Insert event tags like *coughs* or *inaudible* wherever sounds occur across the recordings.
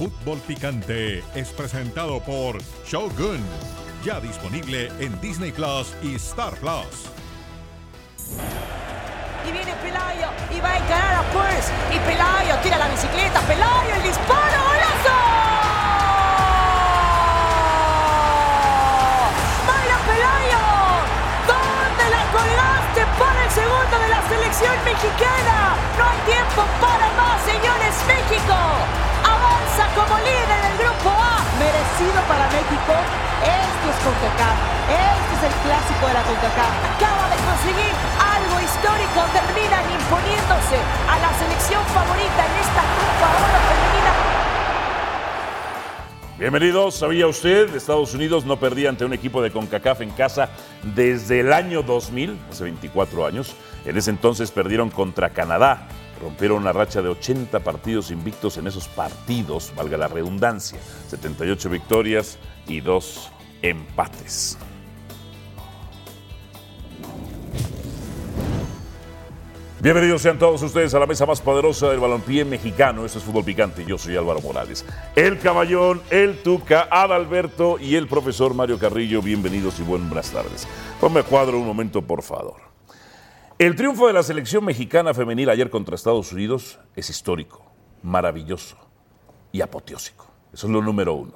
Fútbol Picante es presentado por Shogun, ya disponible en Disney Plus y Star Plus. Y viene Pelayo y va a encarar a Purse. Y Pelayo tira la bicicleta. Pelayo, el disparo, golazo. ¡Vaya Pelayo! ¿Dónde la colgaste para el segundo de la selección mexicana? No hay tiempo para más, señores. México avanza como líder del grupo A. Merecido para México. Esto es CONCACAF. Este es el clásico de la CONCACAF. Acaba de conseguir algo histórico. Terminan imponiéndose a la selección favorita en esta Copa Oro Femenina. Bienvenidos. ¿Sabía usted? Estados Unidos no perdía ante un equipo de CONCACAF en casa desde el año 2000, hace 24 años. En ese entonces perdieron contra Canadá. Rompieron una racha de 80 partidos invictos en esos partidos, valga la redundancia. 78 victorias y 2 empates. Bienvenidos sean todos ustedes a la mesa más poderosa del balompié mexicano. Esto es Fútbol Picante. Yo soy Álvaro Morales. El Caballón, el Tuca, Adalberto y el profesor Mario Carrillo. Bienvenidos y buenas tardes. Ponme cuadro un momento, por favor. El triunfo de la selección mexicana femenil ayer contra Estados Unidos es histórico, maravilloso y apoteósico. Eso es lo número uno.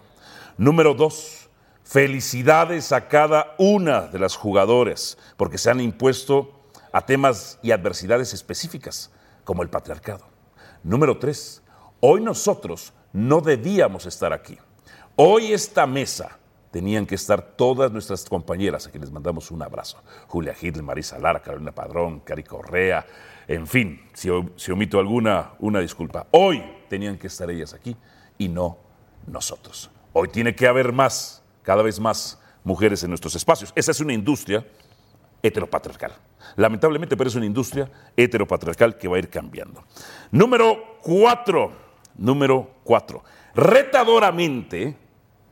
Número dos, felicidades a cada una de las jugadoras porque se han impuesto a temas y adversidades específicas, como el patriarcado. Número tres, hoy nosotros no debíamos estar aquí. Hoy esta mesa tenían que estar todas nuestras compañeras, a quienes mandamos un abrazo. Julia Hitler, Marisa Lara, Carolina Padrón, Cari Correa, en fin, si, si omito alguna, una disculpa. Hoy tenían que estar ellas aquí y no nosotros. Hoy tiene que haber más, cada vez más mujeres en nuestros espacios. Esa es una industria heteropatriarcal. Lamentablemente, pero es una industria heteropatriarcal que va a ir cambiando. Número cuatro, número cuatro. Retadoramente,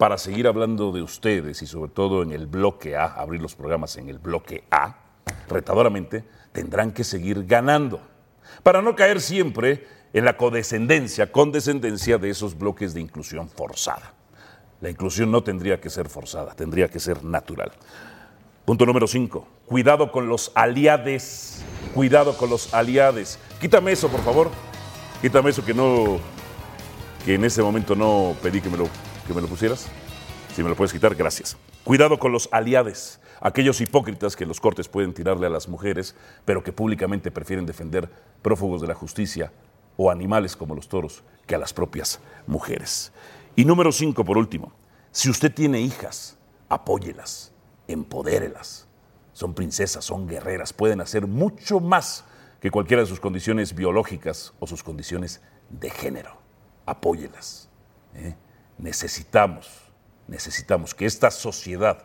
para seguir hablando de ustedes y sobre todo en el bloque A, abrir los programas en el bloque A, retadoramente, tendrán que seguir ganando. Para no caer siempre en la codescendencia, condescendencia de esos bloques de inclusión forzada. La inclusión no tendría que ser forzada, tendría que ser natural. Punto número 5. Cuidado con los aliades. Cuidado con los aliades. Quítame eso, por favor. Quítame eso que no. que en ese momento no pedí que me lo, que me lo pusieras. Si me lo puedes quitar, gracias. Cuidado con los aliades. Aquellos hipócritas que los cortes pueden tirarle a las mujeres, pero que públicamente prefieren defender prófugos de la justicia o animales como los toros que a las propias mujeres. Y número 5, por último. Si usted tiene hijas, apóyelas empodérelas. Son princesas, son guerreras, pueden hacer mucho más que cualquiera de sus condiciones biológicas o sus condiciones de género. Apóyelas. ¿eh? Necesitamos, necesitamos que esta sociedad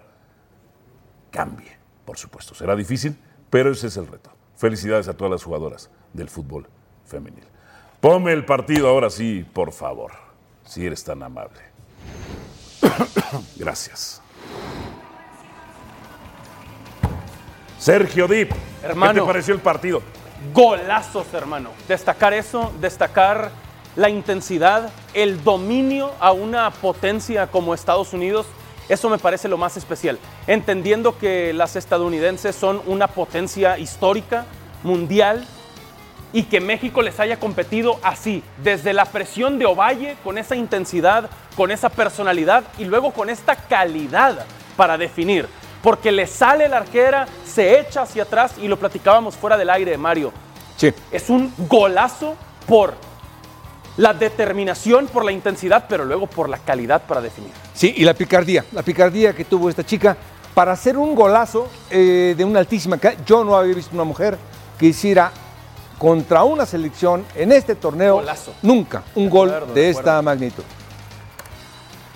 cambie, por supuesto. Será difícil, pero ese es el reto. Felicidades a todas las jugadoras del fútbol femenil. Ponme el partido ahora sí, por favor, si eres tan amable. *coughs* Gracias. Sergio Dip, Hermano. ¿qué te pareció el partido? golazos, hermano. Destacar eso, destacar la intensidad, el dominio a una potencia como Estados Unidos, eso me parece lo más especial. Entendiendo que las estadounidenses son una potencia histórica, mundial, y que México les haya competido así, desde la presión de Ovalle, con esa intensidad, con esa personalidad y luego con esta calidad para definir. Porque le sale la arquera, se echa hacia atrás y lo platicábamos fuera del aire, Mario. Sí. Es un golazo por la determinación, por la intensidad, pero luego por la calidad para definir. Sí, y la picardía, la picardía que tuvo esta chica para hacer un golazo eh, de una altísima calidad. Yo no había visto una mujer que hiciera contra una selección en este torneo Golazo. nunca un De gol acuerdo, de, de esta magnitud.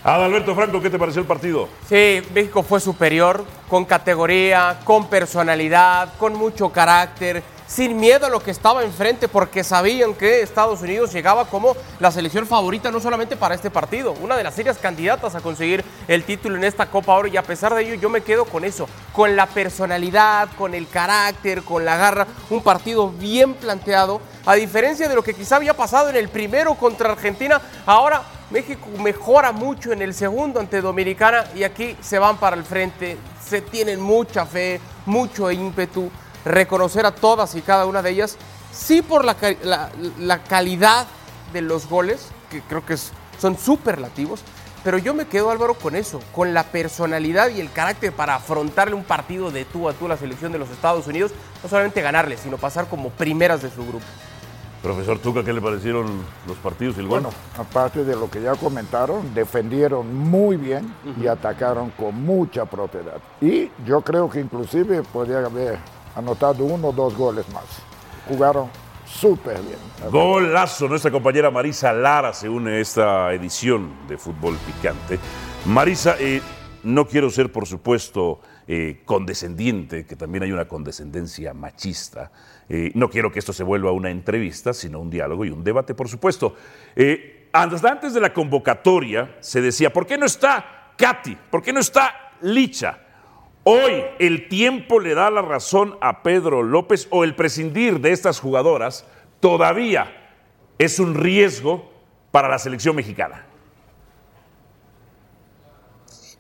Adalberto Franco, ¿qué te pareció el partido? Sí, México fue superior, con categoría, con personalidad, con mucho carácter, sin miedo a lo que estaba enfrente, porque sabían que Estados Unidos llegaba como la selección favorita no solamente para este partido, una de las serias candidatas a conseguir el título en esta Copa Oro, y a pesar de ello yo me quedo con eso, con la personalidad, con el carácter, con la garra, un partido bien planteado, a diferencia de lo que quizá había pasado en el primero contra Argentina, ahora México mejora mucho en el segundo ante Dominicana y aquí se van para el frente, se tienen mucha fe, mucho ímpetu, reconocer a todas y cada una de ellas, sí por la, la, la calidad de los goles, que creo que es, son superlativos, pero yo me quedo Álvaro con eso, con la personalidad y el carácter para afrontarle un partido de tú a tú a la selección de los Estados Unidos, no solamente ganarle, sino pasar como primeras de su grupo. Profesor Tuca, ¿qué le parecieron los partidos y el gol? Bueno, aparte de lo que ya comentaron, defendieron muy bien y atacaron con mucha propiedad. Y yo creo que inclusive podría haber anotado uno o dos goles más. Jugaron súper bien. Golazo. Nuestra compañera Marisa Lara se une a esta edición de Fútbol Picante. Marisa, eh, no quiero ser, por supuesto, eh, condescendiente, que también hay una condescendencia machista. Eh, no quiero que esto se vuelva una entrevista, sino un diálogo y un debate, por supuesto. Antes de la convocatoria se decía, ¿por qué no está Katy? ¿Por qué no está Licha? Hoy el tiempo le da la razón a Pedro López o el prescindir de estas jugadoras todavía es un riesgo para la selección mexicana.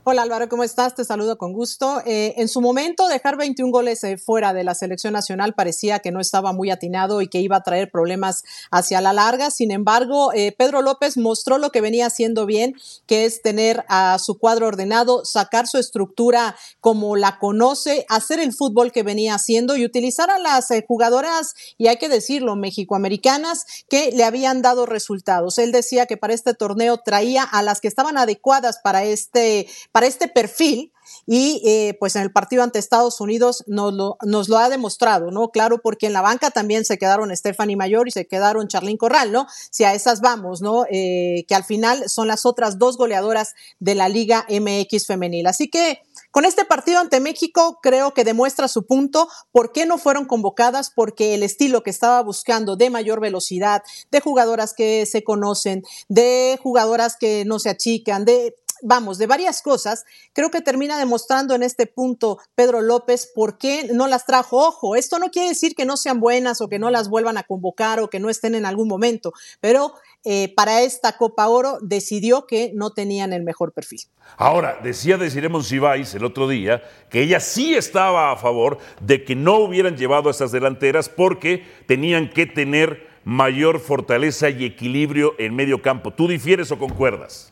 Hola Álvaro, ¿cómo estás? Te saludo con gusto. Eh, en su momento, dejar 21 goles eh, fuera de la selección nacional parecía que no estaba muy atinado y que iba a traer problemas hacia la larga. Sin embargo, eh, Pedro López mostró lo que venía haciendo bien, que es tener a su cuadro ordenado, sacar su estructura como la conoce, hacer el fútbol que venía haciendo y utilizar a las jugadoras, y hay que decirlo, mexicoamericanas, que le habían dado resultados. Él decía que para este torneo traía a las que estaban adecuadas para este este perfil y eh, pues en el partido ante Estados Unidos nos lo, ha demostrado, ¿no? Claro, porque en la banca también se quedaron Stephanie Mayor y se quedaron Charlín Corral, ¿no? Si a esas vamos, ¿no? Eh, que al final son las otras dos goleadoras de la Liga MX femenil. Así que con este partido ante México creo que demuestra su punto. ¿Por qué no fueron convocadas? Porque el estilo que estaba buscando de mayor velocidad, de jugadoras que se conocen, de jugadoras que no se achican, de vamos, de varias cosas, creo que termina demostrando en este punto Pedro López por qué no las trajo. Ojo, esto no quiere decir que no sean buenas o que no las vuelvan a convocar o que no estén en algún momento, pero eh, para esta Copa Oro decidió que no tenían el mejor perfil. Ahora, decía Desiremos Sibáis el otro día que ella sí estaba a favor de que no hubieran llevado a estas delanteras porque tenían que tener mayor fortaleza y equilibrio en medio campo. ¿Tú difieres o concuerdas?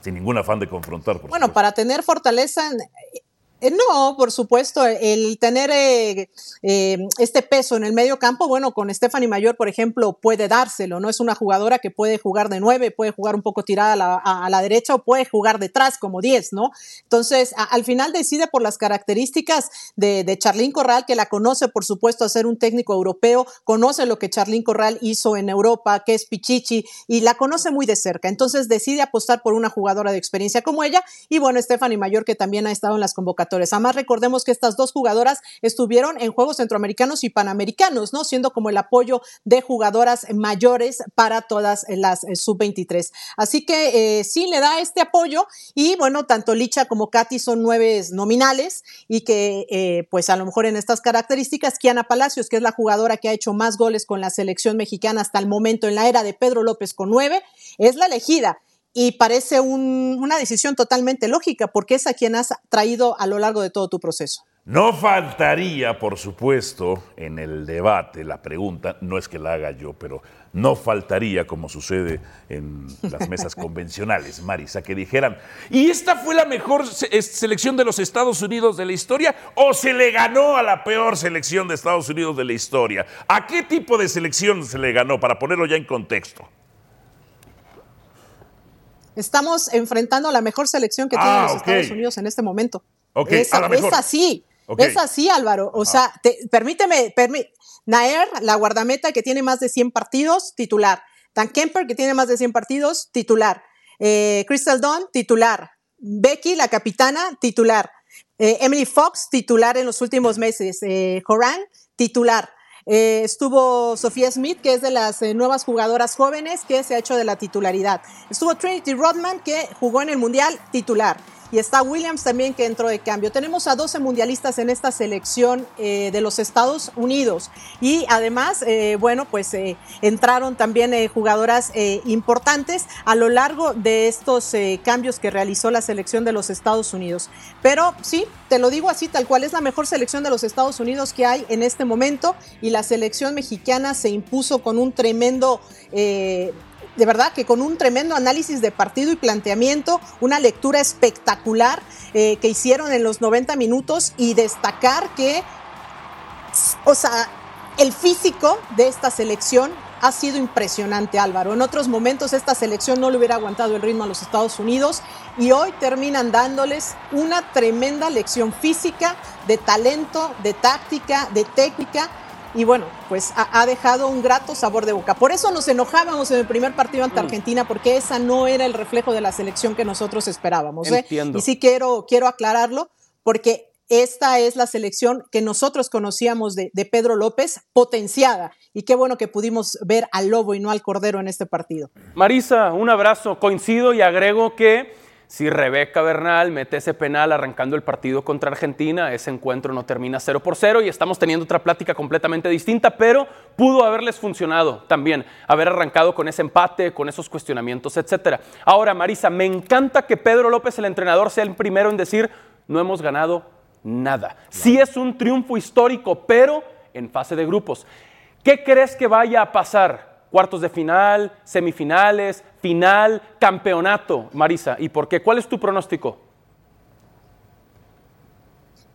Sin ningún afán de confrontar. bueno, para tener fortaleza eh, no, por supuesto, el tener eh, eh, este peso en el medio campo, bueno, con Stephanie Mayor, por ejemplo, puede dárselo, ¿no? Es una jugadora que puede jugar de nueve, puede jugar un poco tirada a la, derecha o puede jugar detrás como diez, ¿no? Entonces, al final decide por las características de, de Charlín Corral, que la conoce, por supuesto, a ser un técnico europeo, conoce lo que Charlín Corral hizo en Europa, que es Pichichi, y la conoce muy de cerca. Entonces, decide apostar por una jugadora de experiencia como ella, y bueno, Stephanie Mayor, que también ha estado en las convocatorias Además, recordemos que estas dos jugadoras estuvieron en Juegos Centroamericanos y Panamericanos, ¿no? Siendo como el apoyo de jugadoras mayores para todas las eh, sub-23. Así que eh, sí le da este apoyo y bueno, tanto Licha como Katy son nueve nominales y que eh, pues a lo mejor en estas características, Kiana Palacios, que es la jugadora que ha hecho más goles con la selección mexicana hasta el momento en la era de Pedro López con nueve, es la elegida y parece una decisión totalmente lógica porque es a quien has traído a lo largo de todo tu proceso. No faltaría, por supuesto, en el debate, la pregunta, no es que la haga yo, pero no faltaría, como sucede en las mesas *laughs* convencionales, Marisa, que dijeran, ¿y esta fue la mejor selección de los Estados Unidos de la historia o se le ganó a la peor selección de Estados Unidos de la historia? ¿A qué tipo de selección se le ganó? Para ponerlo ya en contexto. Estamos enfrentando a la mejor selección que tiene ah, los Estados Unidos en este momento. es, así. Es así, Álvaro. O sea, permíteme, Naer, la guardameta que tiene más de 100 partidos, titular. Dan Kemper, que tiene más de 100 partidos, titular. Eh, Crystal Dawn, titular. Becky, la capitana, titular. Eh, Emily Fox, titular en los últimos meses. Eh, Horan, titular. Eh, estuvo Sofía Smith, que es de las eh, nuevas jugadoras jóvenes que se ha hecho de la titularidad. Estuvo Trinity Rodman, que jugó en el Mundial titular. Y está Williams también que entró de cambio. Tenemos a 12 mundialistas en esta selección eh, de los Estados Unidos y además, eh, bueno, pues eh, entraron también jugadoras importantes a lo largo de estos cambios que realizó la selección de los Estados Unidos. Pero sí, te lo digo así, tal cual es la mejor selección de los Estados Unidos que hay en este momento y la selección mexicana se impuso con un tremendo de verdad que con un tremendo análisis de partido y planteamiento, una lectura espectacular eh, que hicieron en los 90 minutos y destacar que, o sea, el físico de esta selección ha sido impresionante, Álvaro. En otros momentos esta selección no le hubiera aguantado el ritmo a los Estados Unidos y hoy terminan dándoles una tremenda lección física, de talento, de táctica, de técnica y bueno, pues ha, dejado un grato sabor de boca. Por eso nos enojábamos en el primer partido ante mm. Argentina, porque esa no era el reflejo de la selección que nosotros esperábamos. ¿eh? Y sí quiero, quiero aclararlo, porque esta es la selección que nosotros conocíamos de, de, Pedro López, potenciada. Y qué bueno que pudimos ver al lobo y no al cordero en este partido. Marisa, un abrazo. Coincido y agrego que si Rebeca Bernal mete ese penal arrancando el partido contra Argentina, ese encuentro no termina 0 por 0 y estamos teniendo otra plática completamente distinta, pero pudo haberles funcionado también, haber arrancado con ese empate, con esos cuestionamientos, etc. Ahora, Marisa, me encanta que Pedro López, el entrenador, sea el primero en decir, no hemos ganado nada. Sí es un triunfo histórico, pero en fase de grupos. ¿Qué crees que vaya a pasar? Cuartos de final, semifinales, final, campeonato, Marisa. ¿Y por qué? ¿Cuál es tu pronóstico?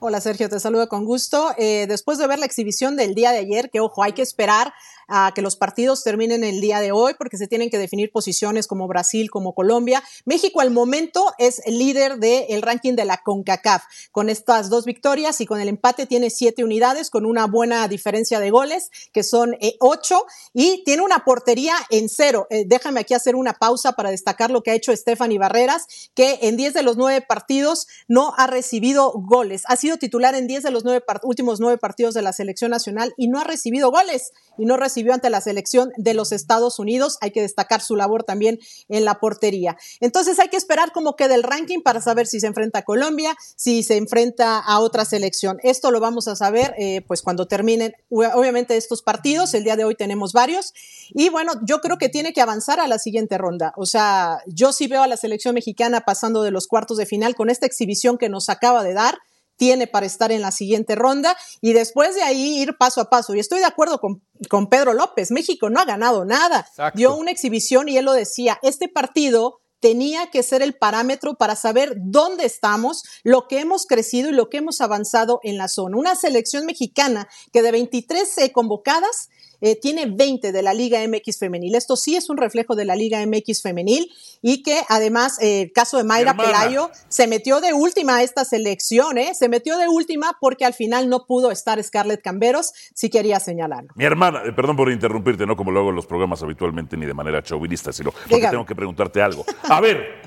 Hola Sergio, te saludo con gusto. Eh, después de ver la exhibición del día de ayer, que ojo, hay que esperar a que los partidos terminen el día de hoy porque se tienen que definir posiciones como Brasil, como Colombia. México al momento es el líder del ranking de la CONCACAF. Con estas dos victorias y con el empate tiene siete unidades con una buena diferencia de goles que son eh, ocho y tiene una portería en cero. Eh, déjame aquí hacer una pausa para destacar lo que ha hecho Stephanie Barreras, que en diez de los nueve partidos no ha recibido goles. Ha sido titular en diez de los nueve últimos nueve partidos de la selección nacional y no ha recibido goles y no recibió ante la selección de los Estados Unidos. Hay que destacar su labor también en la portería. Entonces hay que esperar cómo queda el ranking para saber si se enfrenta a Colombia, si se enfrenta a otra selección. Esto lo vamos a saber eh, pues cuando terminen obviamente estos partidos. El día de hoy tenemos varios. Y bueno, yo creo que tiene que avanzar a la siguiente ronda. O sea, yo sí veo a la selección mexicana pasando de los cuartos de final con esta exhibición que nos acaba de dar tiene para estar en la siguiente ronda y después de ahí ir paso a paso. Y estoy de acuerdo con, con Pedro López, México no ha ganado nada. Dio una exhibición y él lo decía, este partido tenía que ser el parámetro para saber dónde estamos, lo que hemos crecido y lo que hemos avanzado en la zona. Una selección mexicana que de 23 eh, convocadas eh, tiene 20 de la Liga MX femenil. Esto sí es un reflejo de la Liga MX femenil y que además, el eh, caso de Mayra Pelayo, se metió de última a esta selección, ¿eh? se metió de última porque al final no pudo estar Scarlett Camberos, si quería señalarlo. Mi hermana, eh, perdón por interrumpirte, no como lo hago en los programas habitualmente ni de manera chauvinista, sino porque tengo que preguntarte algo. A ver,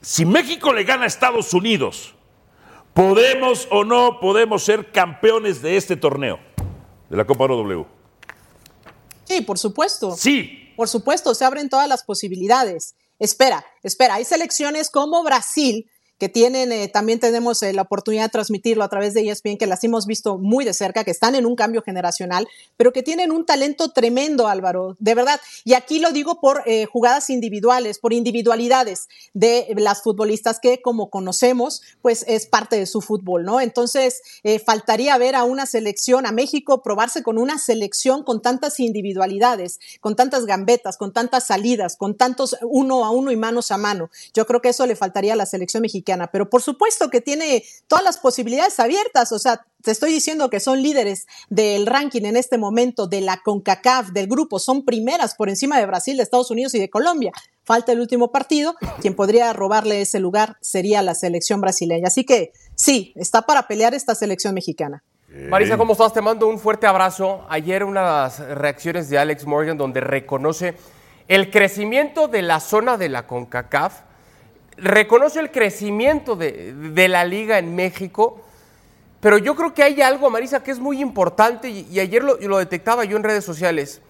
si México le gana a Estados Unidos, ¿podemos o no podemos ser campeones de este torneo? De la Copa W. Sí, por supuesto. Sí. Por supuesto, se abren todas las posibilidades. Espera, espera, hay selecciones como Brasil que tienen, eh, también tenemos eh, la oportunidad de transmitirlo a través de ESPN, que las hemos visto muy de cerca, que están en un cambio generacional, pero que tienen un talento tremendo, Álvaro, de verdad. Y aquí lo digo por eh, jugadas individuales, por individualidades de las futbolistas que, como conocemos, pues es parte de su fútbol, ¿no? Entonces, faltaría ver a una selección, a México, probarse con una selección con tantas individualidades, con tantas gambetas, con tantas salidas, con tantos uno a uno y manos a mano. Yo creo que eso le faltaría a la selección mexicana pero por supuesto que tiene todas las posibilidades abiertas, o sea, te estoy diciendo que son líderes del ranking en este momento de la CONCACAF, del grupo, son primeras por encima de Brasil, de Estados Unidos y de Colombia. Falta el último partido, quien podría robarle ese lugar sería la selección brasileña. Así que sí, está para pelear esta selección mexicana. Marisa, ¿cómo estás? Te mando un fuerte abrazo. Ayer unas reacciones de Alex Morgan donde reconoce el crecimiento de la zona de la CONCACAF reconoce el crecimiento de, la liga en México, pero yo creo que hay algo, Marisa, que es muy importante y, ayer lo, lo, detectaba yo en redes sociales.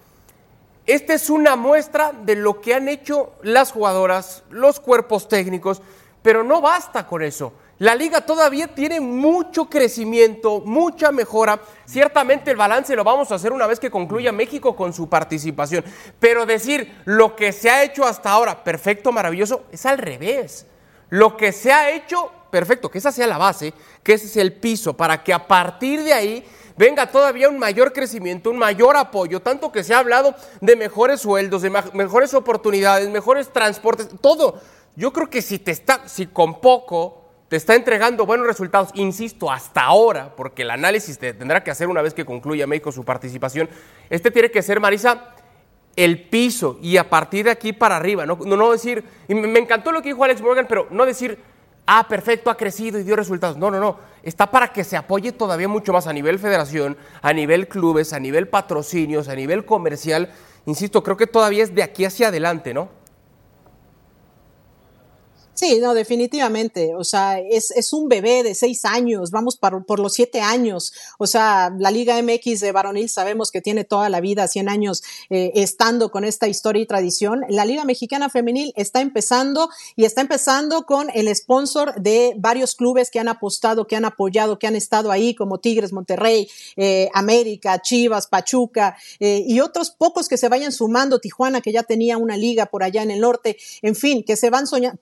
Esta es una muestra de lo que han hecho las jugadoras, los cuerpos técnicos, pero no basta con eso. La liga todavía tiene mucho crecimiento, mucha mejora. Ciertamente el balance lo vamos a hacer una vez que concluya México con su participación. Pero decir lo que se ha hecho hasta ahora, perfecto, maravilloso, es al revés. Lo que se ha hecho, perfecto, que esa sea la base, que ese es el piso, para que a partir de ahí venga todavía un mayor crecimiento, un mayor apoyo, tanto que se ha hablado de mejores sueldos, de mejores oportunidades, mejores transportes, todo. Yo creo que si te está, si con poco está entregando buenos resultados, insisto, hasta ahora, porque el análisis te tendrá que hacer una vez que concluya México su participación, este tiene que ser, Marisa, el piso y a partir de aquí para arriba, no, no, decir, y me encantó lo que dijo Alex Morgan, pero no decir, ah, perfecto, ha crecido y dio resultados. No, no, no, está para que se apoye todavía mucho más a nivel federación, a nivel clubes, a nivel patrocinios, a nivel comercial. Insisto, creo que todavía es de aquí hacia adelante, ¿no? Sí, no, definitivamente. O sea, es, es un bebé de seis años, vamos por, por, los siete años. O sea, la Liga MX de varonil sabemos que tiene toda la vida, 100 años eh, estando con esta historia y tradición. La Liga Mexicana Femenil está empezando y está empezando con el sponsor de varios clubes que han apostado, que han apoyado, que han estado ahí, como Tigres, Monterrey, eh, América, Chivas, Pachuca eh, y otros pocos que se vayan sumando. Tijuana, que ya tenía una liga por allá en el norte. En fin, que se van soñando.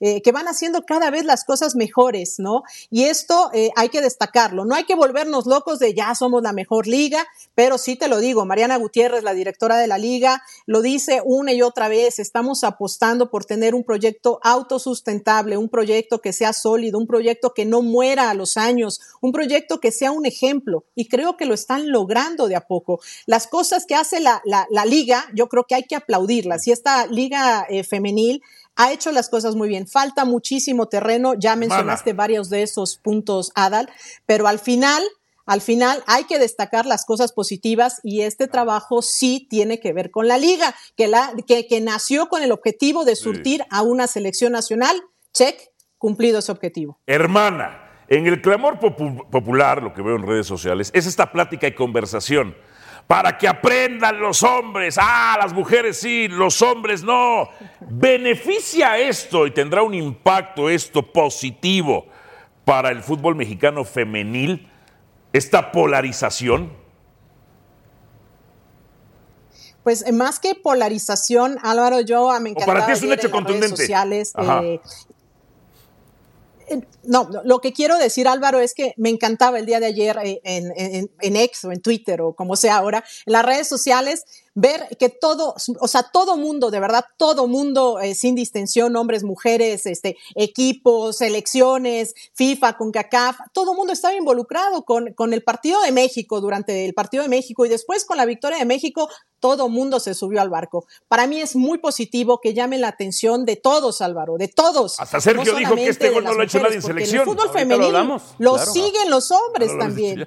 Eh, que van haciendo cada vez las cosas mejores, ¿no? Y esto eh, hay que destacarlo. No hay que volvernos locos de ya somos la mejor liga, pero sí te lo digo, Mariana Gutiérrez, la directora de la liga, lo dice una y otra vez, estamos apostando por tener un proyecto autosustentable, un proyecto que sea sólido, un proyecto que no muera a los años, un proyecto que sea un ejemplo. Y creo que lo están logrando de a poco. Las cosas que hace la, liga, yo creo que hay que aplaudirlas. Y esta liga eh, femenil ha hecho las cosas muy bien. Falta muchísimo terreno, ya mencionaste varios de esos puntos, Adal, pero al final, al final hay que destacar las cosas positivas y este trabajo sí tiene que ver con la liga, que, la, que, que nació con el objetivo de surtir a una selección nacional. Check, cumplido ese objetivo. Hermana, en el clamor popular, lo que veo en redes sociales, es esta plática y conversación para que aprendan los hombres. Ah, las mujeres sí, los hombres no. ¿Beneficia esto y tendrá un impacto esto positivo para el fútbol mexicano femenil? Esta polarización. Pues eh, más que polarización, Álvaro, yo me encanta. Para ti es un hecho contundente. Redes sociales, eh, no, lo que quiero decir, Álvaro, es que me encantaba el día de ayer eh, en, en, en, X o en Twitter o como sea ahora, en las redes sociales, ver que todo, o sea, todo mundo, de verdad, todo mundo, eh, sin distinción, hombres, mujeres, este, equipos, selecciones, FIFA, con CACAF, todo mundo estaba involucrado con, con el partido de México durante el partido de México y después con la victoria de México, todo mundo se subió al barco. Para mí es muy positivo que llame la atención de todos, Álvaro, de todos. Hasta Sergio dijo que este gol no lo ha hecho nadie en selección. el fútbol femenino lo, siguen los hombres también. Lo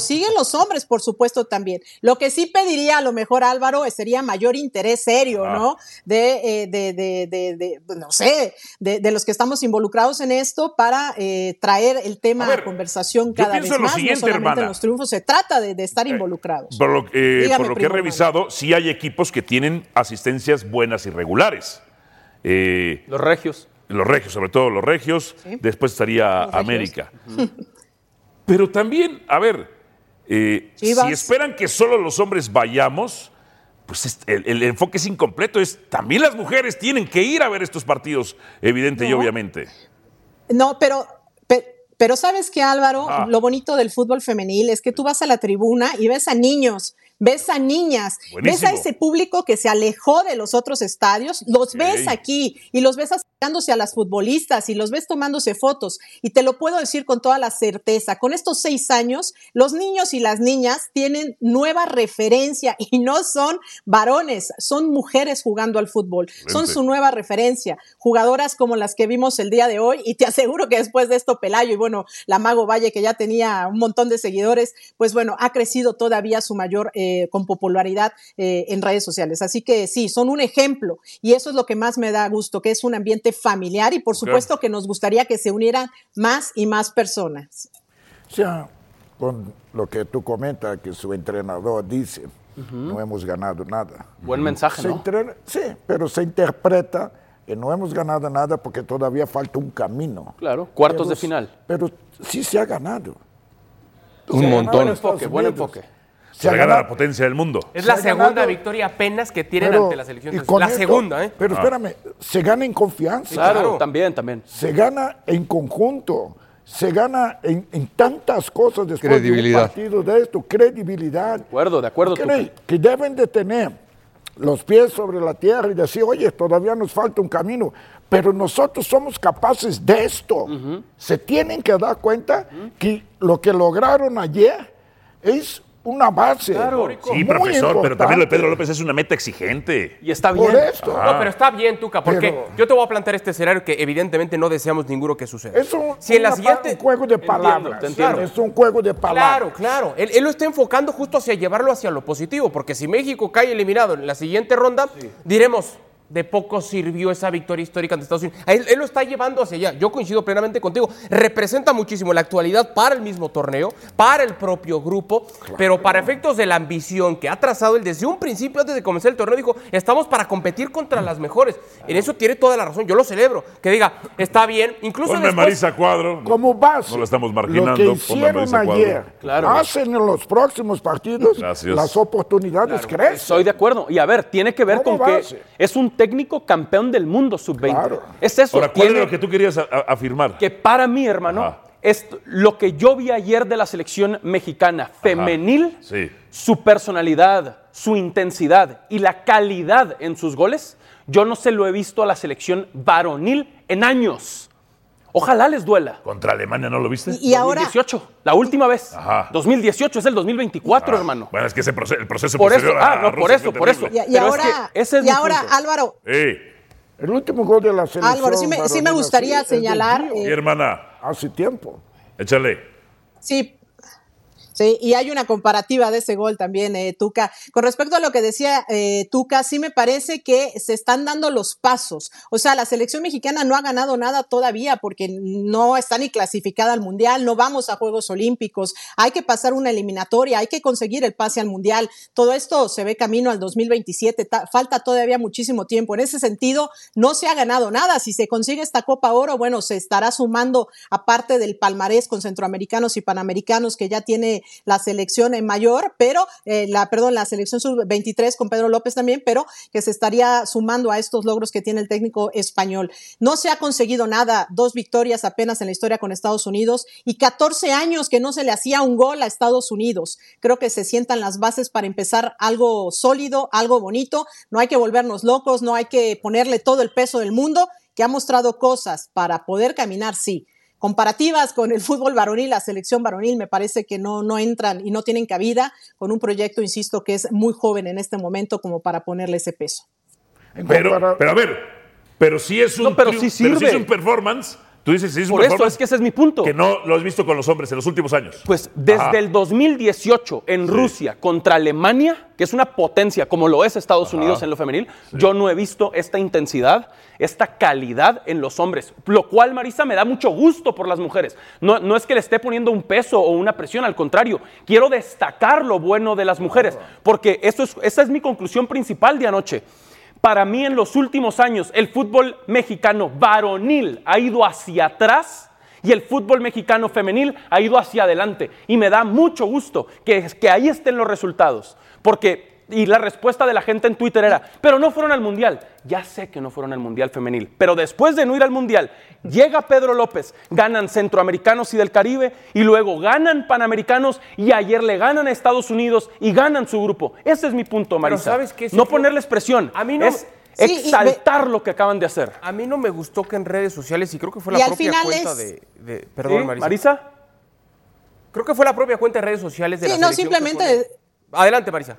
siguen los hombres, por supuesto, también. Lo que sí pediría a lo mejor Álvaro sería mayor interés serio, ah. ¿no? Eh, de, de, de, de, no sé, de, los que estamos involucrados en esto para eh, traer el tema a, conversación cada vez más. no solamente en los triunfos, se trata de, estar involucrados. Por lo, por lo que he revisado, sí hay equipos que tienen asistencias buenas y regulares. Eh, los regios. Los regios, sobre todo los regios. Después estaría América. Pero también, a ver, eh, si esperan que solo los hombres vayamos, pues el, enfoque es incompleto. Es, también las mujeres tienen que ir a ver estos partidos, evidente y obviamente. No, pero, pero, ¿sabes qué, Álvaro? Ah. Lo bonito del fútbol femenil es que tú vas a la tribuna y ves a niños ves a niñas, ves a ese público que se alejó de los otros estadios, los ves aquí y los ves acercándose a las futbolistas y los ves tomándose fotos. Y te lo puedo decir con toda la certeza, con estos seis años, los niños y las niñas tienen nueva referencia *laughs* y no son varones, son mujeres jugando al fútbol, son su nueva referencia, jugadoras como las que vimos el día de hoy y te *laughs* aseguro que después de esto Pelayo y bueno, la Mago Valle que ya tenía un montón de seguidores, pues bueno, ha crecido todavía su mayor... Eh, con popularidad eh, en redes sociales. Así que sí, son un ejemplo y eso es lo que más me da gusto, que es un ambiente familiar y por supuesto que nos gustaría que se unieran más y más personas. Ya, con lo que tú comentas, que su entrenador dice, no hemos ganado nada. Buen mensaje, ¿no? sí, pero se interpreta y no hemos ganado nada porque todavía falta un camino. Claro, cuartos Pero- de final. Pero sí se ha ganado. Un Se montón. en Buen enfoque, buen enfoque. Se gana ganado- la potencia del mundo. Es Se la segunda ganado- victoria apenas que tienen pero- ante la selección. y de- con La esto- segunda, ¿eh? Pero espérame, se gana en confianza. Claro, claro. también, también. Se gana en conjunto. Se gana en, en tantas cosas después Credibilidad. de un partido de esto. Credibilidad. De acuerdo, de acuerdo. Que deben de tener los pies sobre la tierra y decir, oye, todavía nos falta un camino, pero nosotros somos capaces de esto. Se tienen que dar cuenta que lo que lograron ayer es una base. Sí, muy profesor, pero también lo de. Pedro López es una meta exigente. Y está bien. Por esto. No, pero está bien, Tuca, porque Pero- yo te voy a plantear este escenario que evidentemente no deseamos ninguno que suceda. Es un, si en la siguiente... un juego de palabras. entiendo. Es un juego de palabras. Claro, claro. Él, él lo está enfocando justo hacia llevarlo hacia lo positivo, porque si México cae eliminado en la siguiente ronda, diremos, de poco sirvió esa victoria histórica ante Estados Unidos. Él, él lo está llevando hacia allá. Yo coincido plenamente contigo. Representa muchísimo la actualidad para el mismo torneo, para el propio grupo, pero para efectos de la ambición que ha trazado él desde un principio, antes de comenzar el torneo, dijo, estamos para competir contra las mejores. En eso tiene toda la razón. Yo lo celebro. Que diga, está bien. Incluso Ponme después- Marisa Cuadro. Como base. No lo estamos Lo marginando. que ponme hicieron ayer, Claro. hacen en los próximos partidos, Gracias. las oportunidades crecen. Estoy de acuerdo. Y a ver, tiene que ver ¿Cómo con que es un técnico campeón del mundo sub-20. Claro. Es eso. Ahora, ¿cuál lo que tú querías a- a- afirmar? que para mí, hermano, Ajá. es lo que yo vi ayer de la selección mexicana femenil, Sí. su personalidad, su intensidad y la calidad en sus goles, yo no se lo he visto a la selección varonil en años. Ojalá les duela. ¿Contra Alemania no lo viste? Y, y ahora, 2018, la última vez. Ajá. 2018 es el 2024, Ah, hermano. Bueno, es que ese proceso, el proceso Por eso, ah, no, por eso, por eso. y, y Pero es ahora, que ese es y mi ahora punto. Álvaro, El último gol de la selección. Álvaro, sí me, sí me varonil gustaría señalar, eh, mi hermana, hace tiempo. échale. Sí. Sí, y hay una comparativa de ese gol también, eh, Tuca. Con respecto a lo que decía eh, Tuca, sí me parece que se están dando los pasos. O sea, la selección mexicana no ha ganado nada todavía porque no está ni clasificada al Mundial, no vamos a Juegos Olímpicos, hay que pasar una eliminatoria, hay que conseguir el pase al Mundial. Todo esto se ve camino al 2027, ta- falta todavía muchísimo tiempo. En ese sentido, no se ha ganado nada. Si se consigue esta Copa Oro, bueno, se estará sumando aparte del palmarés con centroamericanos y panamericanos que ya tiene la selección en mayor, pero eh, la, perdón, la selección sub-23 con Pedro López también, pero que se estaría sumando a estos logros que tiene el técnico español. No se ha conseguido nada, dos victorias apenas en la historia con Estados Unidos y 14 años que no se le hacía un gol a Estados Unidos. Creo que se sientan las bases para empezar algo sólido, algo bonito. No hay que volvernos locos, no hay que ponerle todo el peso del mundo, que ha mostrado cosas para poder caminar, sí comparativas con el fútbol varonil, la selección varonil, me parece que no, no entran y no tienen cabida con un proyecto, insisto, que es muy joven en este momento como para ponerle ese peso. Pero, pero a ver, pero si es un, No, pero sí pero si sirve. es un performance, tú dices es Por eso performance es que ese es mi punto. que no lo has visto con los hombres en los últimos años. Pues desde Ajá. el 2018 en Rusia contra Alemania, que es una potencia como lo es Estados Unidos en lo femenil, yo no he visto esta intensidad, esta calidad en los hombres, lo cual Marisa me da mucho gusto por las mujeres. No, no es que le esté poniendo un peso o una presión, al contrario, quiero destacar lo bueno de las mujeres, porque eso es, esa es mi conclusión principal de anoche. Para mí en los últimos años el fútbol mexicano varonil ha ido hacia atrás y el fútbol mexicano femenil ha ido hacia adelante. Y me da mucho gusto que, que ahí estén los resultados. Porque, y la respuesta de la gente en Twitter era, pero no fueron al Mundial. Ya sé que no fueron al Mundial femenil, pero después de no ir al Mundial, llega Pedro López, ganan centroamericanos y del Caribe, y luego ganan panamericanos, y ayer le ganan a Estados Unidos y ganan su grupo. Ese es mi punto, Marisa. ¿sabes qué? No fue- ponerles presión, A mí no- es Sí, exaltar lo que acaban de hacer. A mí no me gustó que en redes sociales, y creo que fue la propia cuenta es- de, de- Perdón, ¿Sí? Marisa. Marisa. Creo que fue la propia cuenta de redes sociales de Sí, la no, simplemente- Adelante, Marisa.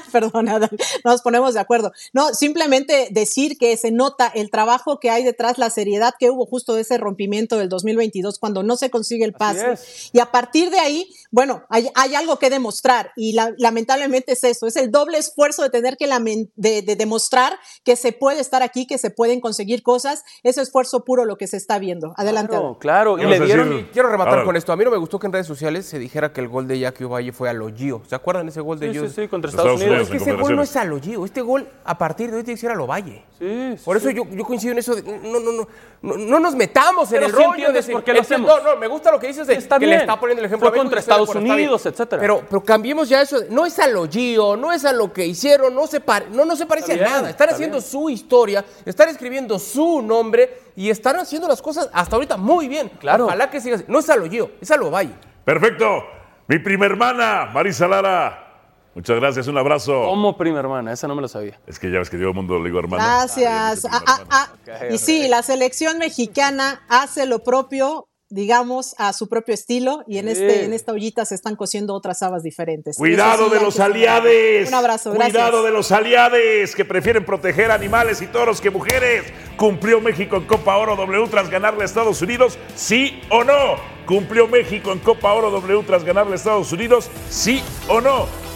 *laughs* Perdón, Adán, nos ponemos de acuerdo. No, simplemente decir que se nota el trabajo que hay detrás, la seriedad que hubo justo de ese rompimiento del 2022 cuando no se consigue el pase. Y a partir de ahí, bueno, hay, hay algo que demostrar y la- lamentablemente es eso, es el doble esfuerzo de tener que de, de demostrar que se puede estar aquí, que se pueden conseguir cosas, ese esfuerzo puro lo que se está viendo. Adelante. Claro, claro. Y ¿Qué le dieron. decir? Quiero rematar con esto. A mí no me gustó que en redes sociales se dijera que el gol de Jackie Ovalle fue a lo Gio. ¿Se acuerdan ese gol de Sí, Gio? sí, sí, contra Estados Estados Unidos. Es que ese gol no es a lo Gio. Este gol, a partir de hoy, tiene que ser a lo Valle. Sí, Por eso yo, yo coincido en eso de no, no, no, no, no nos metamos en el sí rollo. de por qué lo es que- hacemos. No, no, me gusta lo que dices de Está que bien. le está poniendo el ejemplo. Fue a contra Estados. Unidos, etcétera. Pero, pero cambiemos ya eso. de- no es a lo Gio, no es a lo que hicieron, no se, pare- no, no se parece Está a nada. Están está haciendo bien. su historia, están escribiendo su nombre y están haciendo las cosas hasta ahorita muy bien. Claro. Ojalá que siga así. No es a lo Gio, es a lo Valle. Perfecto. Mi prima hermana, Marisa Lara. Muchas gracias, un abrazo. Como prima hermana, esa no me la sabía. Es que ya ves que todo el mundo le digo hermano. Gracias. Ah, ah, ah. Y sí, la selección mexicana hace lo propio, digamos, a su propio estilo y en, este, en esta ollita se están cociendo otras habas diferentes. Cuidado sí, de los aliades. Un abrazo, gracias. Cuidado de los aliades que prefieren proteger animales y toros que mujeres. ¿Cumplió México en Copa Oro W tras ganarle a Estados Unidos? ¿Sí o no? ¿Cumplió México en Copa Oro W tras ganarle a Estados Unidos? ¿Sí o no?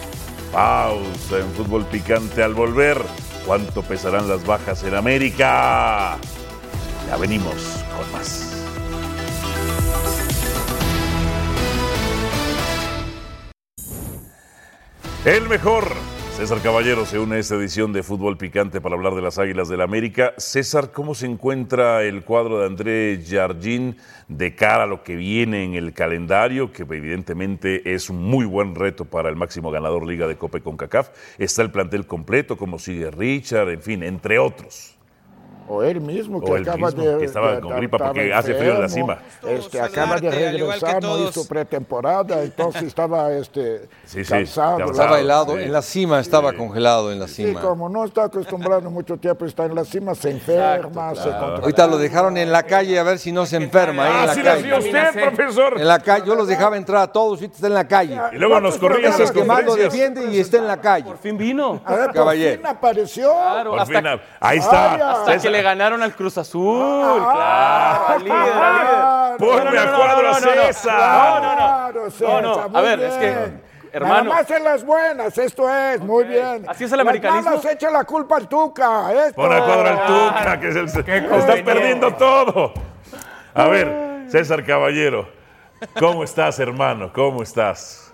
Pausa en fútbol picante al volver. ¿Cuánto pesarán las bajas en América? Ya venimos con más. El mejor. César Caballero se une a esta edición de Fútbol Picante para hablar de las Águilas del la América. César, ¿cómo se encuentra el cuadro de André Jardín de cara a lo que viene en el calendario? Que evidentemente es un muy buen reto para el máximo ganador Liga de Copa y CONCACAF. Está el plantel completo, como sigue Richard, en fin, entre otros. O él mismo que O él acaba mismo, de. que estaba de- con gripa estaba porque hace frío en la cima. Este, acaba de regresar, no hizo pretemporada, entonces estaba este, Sí, sí, cansado. Estaba helado, sí. en la cima estaba congelado en la Sí, cima. como no está acostumbrado mucho tiempo a estar en la cima, se enferma, se controla. Ahorita lo dejaron en la calle a ver si no se enferma ahí en Ah, la sí hacía calle. usted, profesor. En la calle, yo los dejaba entrar a todos, ahorita está en la calle. Y luego nos corrían Ese las que más lo defiende y está en la calle. Por fin vino. A ver, por Caballero. fin apareció. Claro, Por hasta, fin, ahí está. Vaya. hasta que. Le ganaron al Cruz Azul. Ah, claro, al líder, líder. Ponme a cuadro no, a. César. No, no, no. Claro, No, César, no, a ver, es que, hermano. Nada más en las buenas, esto es, muy bien. ¿Así es el americanismo? Las malas echa la culpa al Tuca, esto. Pon a cuadro al Tuca, que es el, estás perdiendo todo. A ver, César Caballero, ¿cómo estás, hermano? ¿Cómo estás?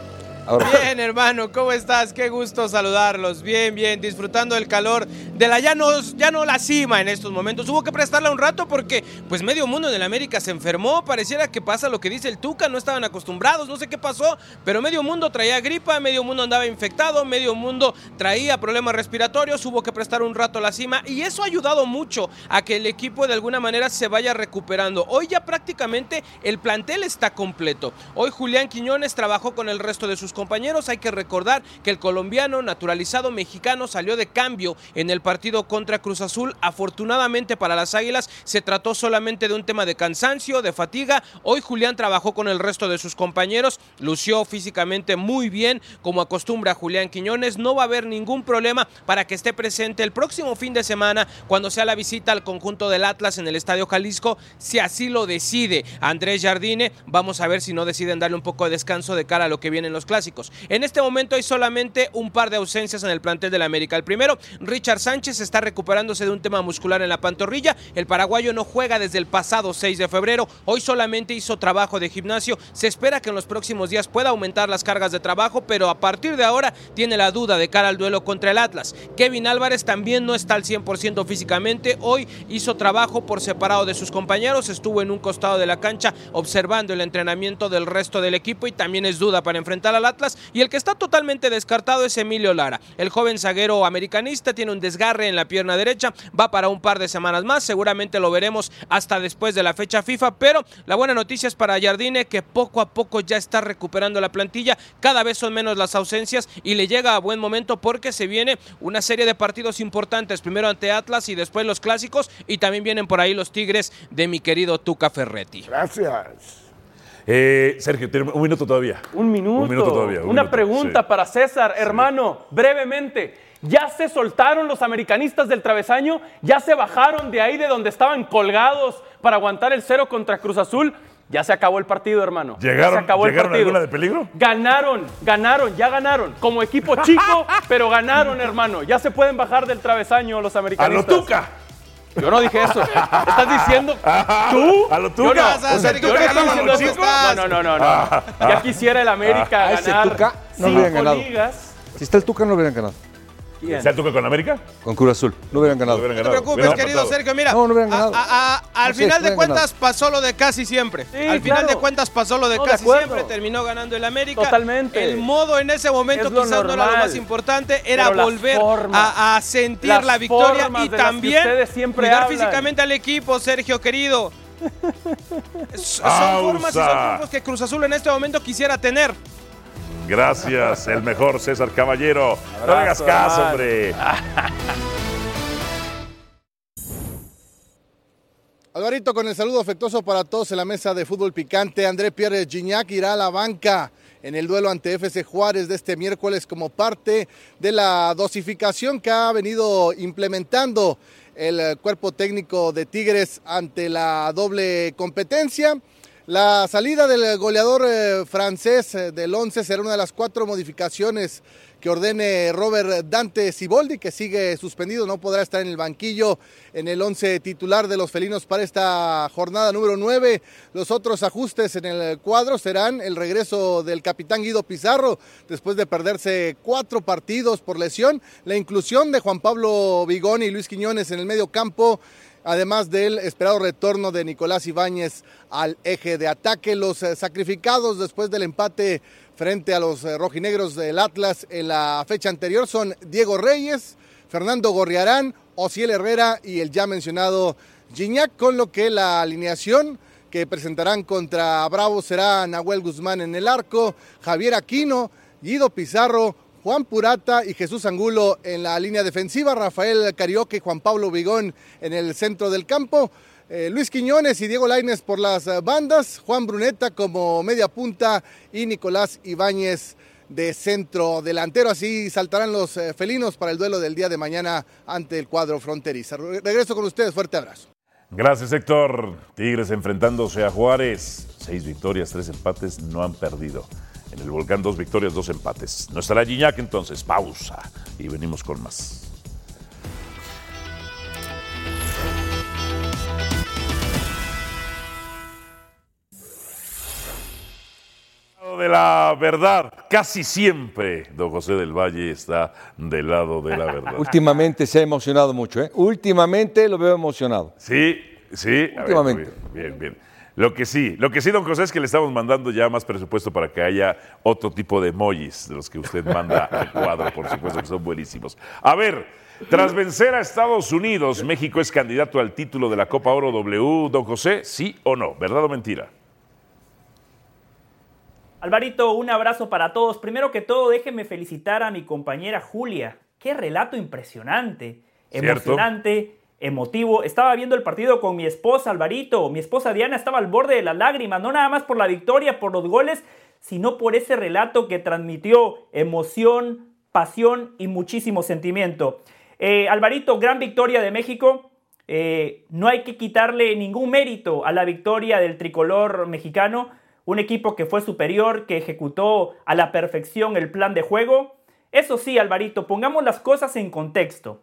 Bien, hermano, ¿cómo estás? Qué gusto saludarlos. Bien, bien, disfrutando del calor de la ya no, ya no la cima en estos momentos. Hubo que prestarla un rato porque pues medio mundo en el América se enfermó. Pareciera que pasa lo que dice el Tuca, no estaban acostumbrados, no sé qué pasó, pero medio mundo traía gripa, medio mundo andaba infectado, medio mundo traía problemas respiratorios. Hubo que prestar un rato la cima y eso ha ayudado mucho a que el equipo de alguna manera se vaya recuperando. Hoy ya prácticamente el plantel está completo. Hoy Julián Quiñones trabajó con el resto de sus compañeros. Hay que recordar que el colombiano naturalizado mexicano salió de cambio en el partido contra Cruz Azul. Afortunadamente para las Águilas se trató solamente de un tema de cansancio, de fatiga. Hoy Julián trabajó con el resto de sus compañeros, lució físicamente muy bien como acostumbra Julián Quiñones. No va a haber ningún problema para que esté presente el próximo fin de semana cuando sea la visita al conjunto del Atlas en el Estadio Jalisco, si así lo decide Andrés Jardine. Vamos a ver si no deciden darle un poco de descanso de cara a lo que vienen los clásicos. En este momento hay solamente un par de ausencias en el plantel del América. El primero, Richard Sánchez está recuperándose de un tema muscular en la pantorrilla. El paraguayo no juega desde el pasado 6 de febrero. Hoy solamente hizo trabajo de gimnasio. Se espera que en los próximos días pueda aumentar las cargas de trabajo, pero a partir de ahora tiene la duda de cara al duelo contra el Atlas. Kevin Álvarez también no está al 100% físicamente. Hoy hizo trabajo por separado de sus compañeros. Estuvo en un costado de la cancha observando el entrenamiento del resto del equipo y también es duda para enfrentar al Atlas y el que está totalmente descartado es Emilio Lara. El joven zaguero americanista tiene un desgarre en la pierna derecha, va para un par de semanas más, seguramente lo veremos hasta después de la fecha FIFA, pero la buena noticia es para Jardine que poco a poco ya está recuperando la plantilla, cada vez son menos las ausencias y le llega a buen momento porque se viene una serie de partidos importantes, primero ante Atlas y después los clásicos y también vienen por ahí los Tigres de mi querido Tuca Ferretti. Gracias. Eh, Sergio, tiene un minuto todavía. Un minuto. Un minuto todavía. un Una minuto, pregunta sí. para César, hermano, brevemente. ¿Ya se soltaron los americanistas del travesaño? ¿Ya se bajaron de ahí de donde estaban colgados para aguantar el cero contra Cruz Azul? Ya se acabó el partido, hermano. Ya se ¿Llegaron, acabó el ¿llegaron a partido. alguna de peligro? Ganaron, ganaron, ya ganaron. Como equipo chico, *laughs* pero ganaron, hermano. Ya se pueden bajar del travesaño los ¡A americanistas. lo Tuca! Yo no dije eso. ¿Estás diciendo tú? ¡A lo Yo Tuca! no, O sea, o sea, ¿tú yo no estoy diciendo eso. No, no, no, no. no. Ya quisiera el América A ese ganar Tuca no cinco hubieran ganado. ligas. Si está el Tuca, no hubieran ganado. ¿Quién? ¿Se Tuca con América? Con Cruz Azul, no hubieran ganado. No hubieran No te preocupes, Hubieran querido. Sergio. Mira, No, no hubieran ganado. a- a- al final de cuentas pasó lo de casi siempre. Sí, al final claro. de cuentas pasó lo de casi siempre. Terminó ganando el América. Totalmente. El modo en ese momento quizás no era lo más importante. Era Pero volver formas. a, a sentir Las la victoria formas y también cuidar hablan. físicamente al equipo, Sergio querido. *laughs* Son formas y son triunfos que Cruz Azul en este momento quisiera tener. Gracias, el mejor César Caballero. no le hagas Abrazo, caso, hombre. *laughs* Alvarito, con el saludo afectuoso para todos en la mesa de fútbol picante. André Pierre Gignac irá a la banca en el duelo ante FC Juárez de este miércoles como parte de la dosificación que ha venido implementando el cuerpo técnico de Tigres ante la doble competencia. La salida del goleador eh, francés eh, del 11 será una de las cuatro modificaciones que ordene Robert Dante Siboldi, que sigue suspendido, no podrá estar en el banquillo en el 11 titular de los felinos para esta jornada número 9. Los otros ajustes en el cuadro serán el regreso del capitán Guido Pizarro después de perderse cuatro partidos por lesión, la inclusión de Juan Pablo Vigón y Luis Quiñones en el medio campo, además del esperado retorno de Nicolás Ibáñez al eje de ataque. Los eh, sacrificados después del empate frente a los eh, rojinegros del Atlas en la fecha anterior son Diego Reyes, Fernando Gorriarán, Ociel Herrera y el ya mencionado Gignac, con lo que la alineación que presentarán contra Bravo será Nahuel Guzmán en el arco, Javier Aquino, Guido Pizarro, Juan Purata y Jesús Angulo en la línea defensiva, Rafael Carioque y Juan Pablo Vigón en el centro del campo, eh, Luis Quiñones y Diego Laines por las eh, bandas, Juan Bruneta como media punta y Nicolás Ibáñez de centro delantero. Así saltarán los eh, felinos para el duelo del día de mañana ante el cuadro fronteriza. Re- Regreso con ustedes, fuerte abrazo. Gracias, Héctor. Tigres enfrentándose a Juárez. Seis victorias, tres empates, no han perdido. En el Volcán, dos victorias, dos empates. No estará Gignac entonces. Pausa. Y venimos con más. De la verdad, casi siempre don José del Valle está del lado de la verdad. *laughs* Últimamente se ha emocionado mucho, ¿eh? Últimamente lo veo emocionado. Sí, sí. Ver, Últimamente. bien, bien, bien. Lo que sí, lo que sí, don José, es que le estamos mandando ya más presupuesto para que haya otro tipo de emojis de los que usted manda al cuadro, por supuesto, que son buenísimos. A ver, tras vencer a Estados Unidos, México es candidato al título de la Copa Oro W, don José, ¿sí o no? ¿Verdad o mentira? Alvarito, un abrazo para todos. Primero que todo, déjenme felicitar a mi compañera Julia. Qué relato impresionante, Cierto. Emotivo. Estaba viendo el partido con mi esposa Alvarito. Mi esposa Diana estaba al borde de las lágrimas, no nada más por la victoria, por los goles, sino por ese relato que transmitió emoción, pasión y muchísimo sentimiento. Eh, Alvarito, gran victoria de México. Eh, no hay que quitarle ningún mérito a la victoria del tricolor mexicano. Un equipo que fue superior, que ejecutó a la perfección el plan de juego. Eso sí, Alvarito, pongamos las cosas en contexto.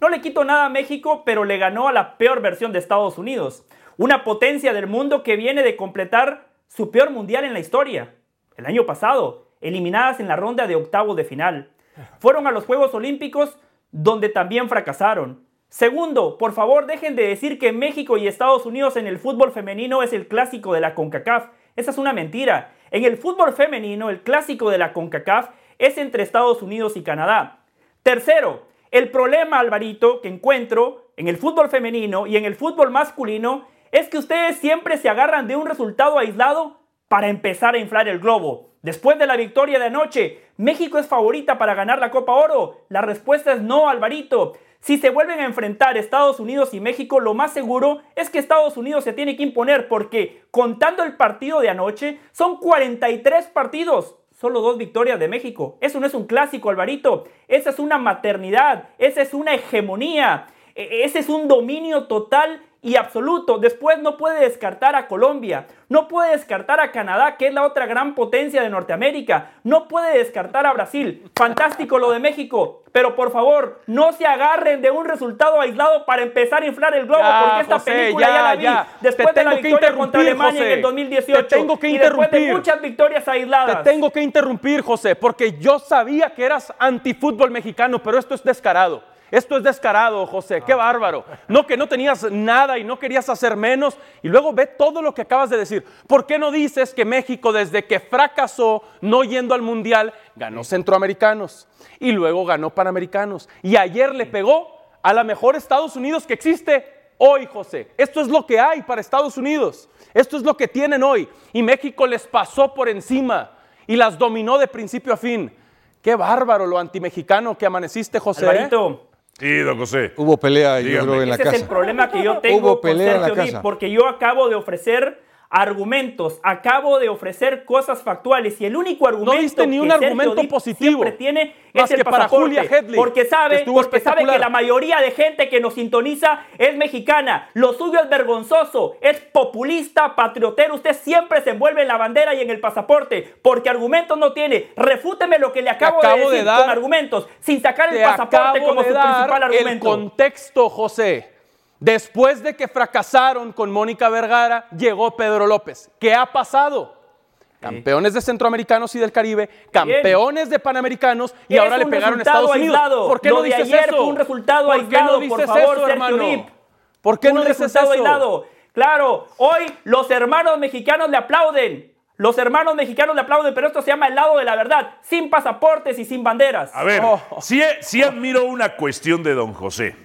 No le quito nada a México, pero le ganó a la peor versión de Estados Unidos. Una potencia del mundo que viene de completar su peor mundial en la historia. El año pasado, eliminadas en la ronda de octavos de final. Fueron a los Juegos Olímpicos donde también fracasaron. Segundo, por favor dejen de decir que México y Estados Unidos en el fútbol femenino es el clásico de la CONCACAF. Esa es una mentira. En el fútbol femenino, el clásico de la CONCACAF es entre Estados Unidos y Canadá. Tercero, el problema, Alvarito, que encuentro en el fútbol femenino y en el fútbol masculino es que ustedes siempre se agarran de un resultado aislado para empezar a inflar el globo. Después de la victoria de anoche, ¿México es favorita para ganar la Copa Oro? La respuesta es no, Alvarito. Si se vuelven a enfrentar Estados Unidos y México, lo más seguro es que Estados Unidos se tiene que imponer porque, contando el partido de anoche, son 43 partidos. Solo dos victorias de México. Eso no es un clásico, Alvarito. Esa es una maternidad. Esa es una hegemonía. E- Ese es un dominio total y absoluto. Después no puede descartar a Colombia, no puede descartar a Canadá, que es la otra gran potencia de Norteamérica, no puede descartar a Brasil. Fantástico lo de México, pero por favor, no se agarren de un resultado aislado para empezar a inflar el globo, Ya, porque esta José, película ya, ya, la vi ya. después de la victoria contra interrumpir, Alemania en el 2018 Te tengo que y después de interrumpir. muchas victorias aisladas. Te tengo que interrumpir, José, porque yo sabía que eras antifútbol mexicano, pero esto es descarado. Esto es descarado, José, qué bárbaro. No que no tenías nada y no querías hacer menos. Y luego ve todo lo que acabas de decir. ¿Por qué no dices que México, desde que fracasó no yendo al Mundial, ganó centroamericanos y luego ganó panamericanos? Y ayer le pegó a la mejor Estados Unidos que existe hoy, José. Esto es lo que hay para Estados Unidos. Esto es lo que tienen hoy. Y México les pasó por encima y las dominó de principio a fin. Qué bárbaro lo antimexicano que amaneciste, José. ¿eh? Alvarito, Sí, don José. Hubo pelea, yo creo, en la Ese casa. es el problema que yo tengo Hubo con pelea en la Sergio casa. porque yo acabo de ofrecer argumentos, acabo de ofrecer cosas factuales y el único argumento diste ni un que Sergio argumento Dip positivo, siempre tiene más es el que para pasaporte, Julia Hedley, porque que sabe, porque que la mayoría de gente que nos sintoniza es mexicana. Lo suyo es vergonzoso, es populista, patriotero. Usted siempre se envuelve en la bandera y en el pasaporte, porque argumentos no tiene. Refúteme lo que le acabo, acabo de de decir dar- con argumentos, sin sacar el Te pasaporte como su principal el argumento. contexto, José. Después de que fracasaron con Mónica Vergara, llegó Pedro López. ¿Qué ha pasado? Campeones de Centroamericanos y del Caribe, campeones de Panamericanos y Es ahora le pegaron a resultado Estados Unidos. aislado. ¿Por qué Lo no dices ayer eso? fue un resultado ¿Por qué aislado, no dices por favor, eso, hermano? Dip. ¿Por qué un no dices resultado eso? aislado. Claro, hoy los hermanos mexicanos le aplauden. Los hermanos mexicanos le aplauden, pero esto se llama el lado de la verdad, sin pasaportes y sin banderas. A ver, Oh. sí, sí admiro una cuestión de don José,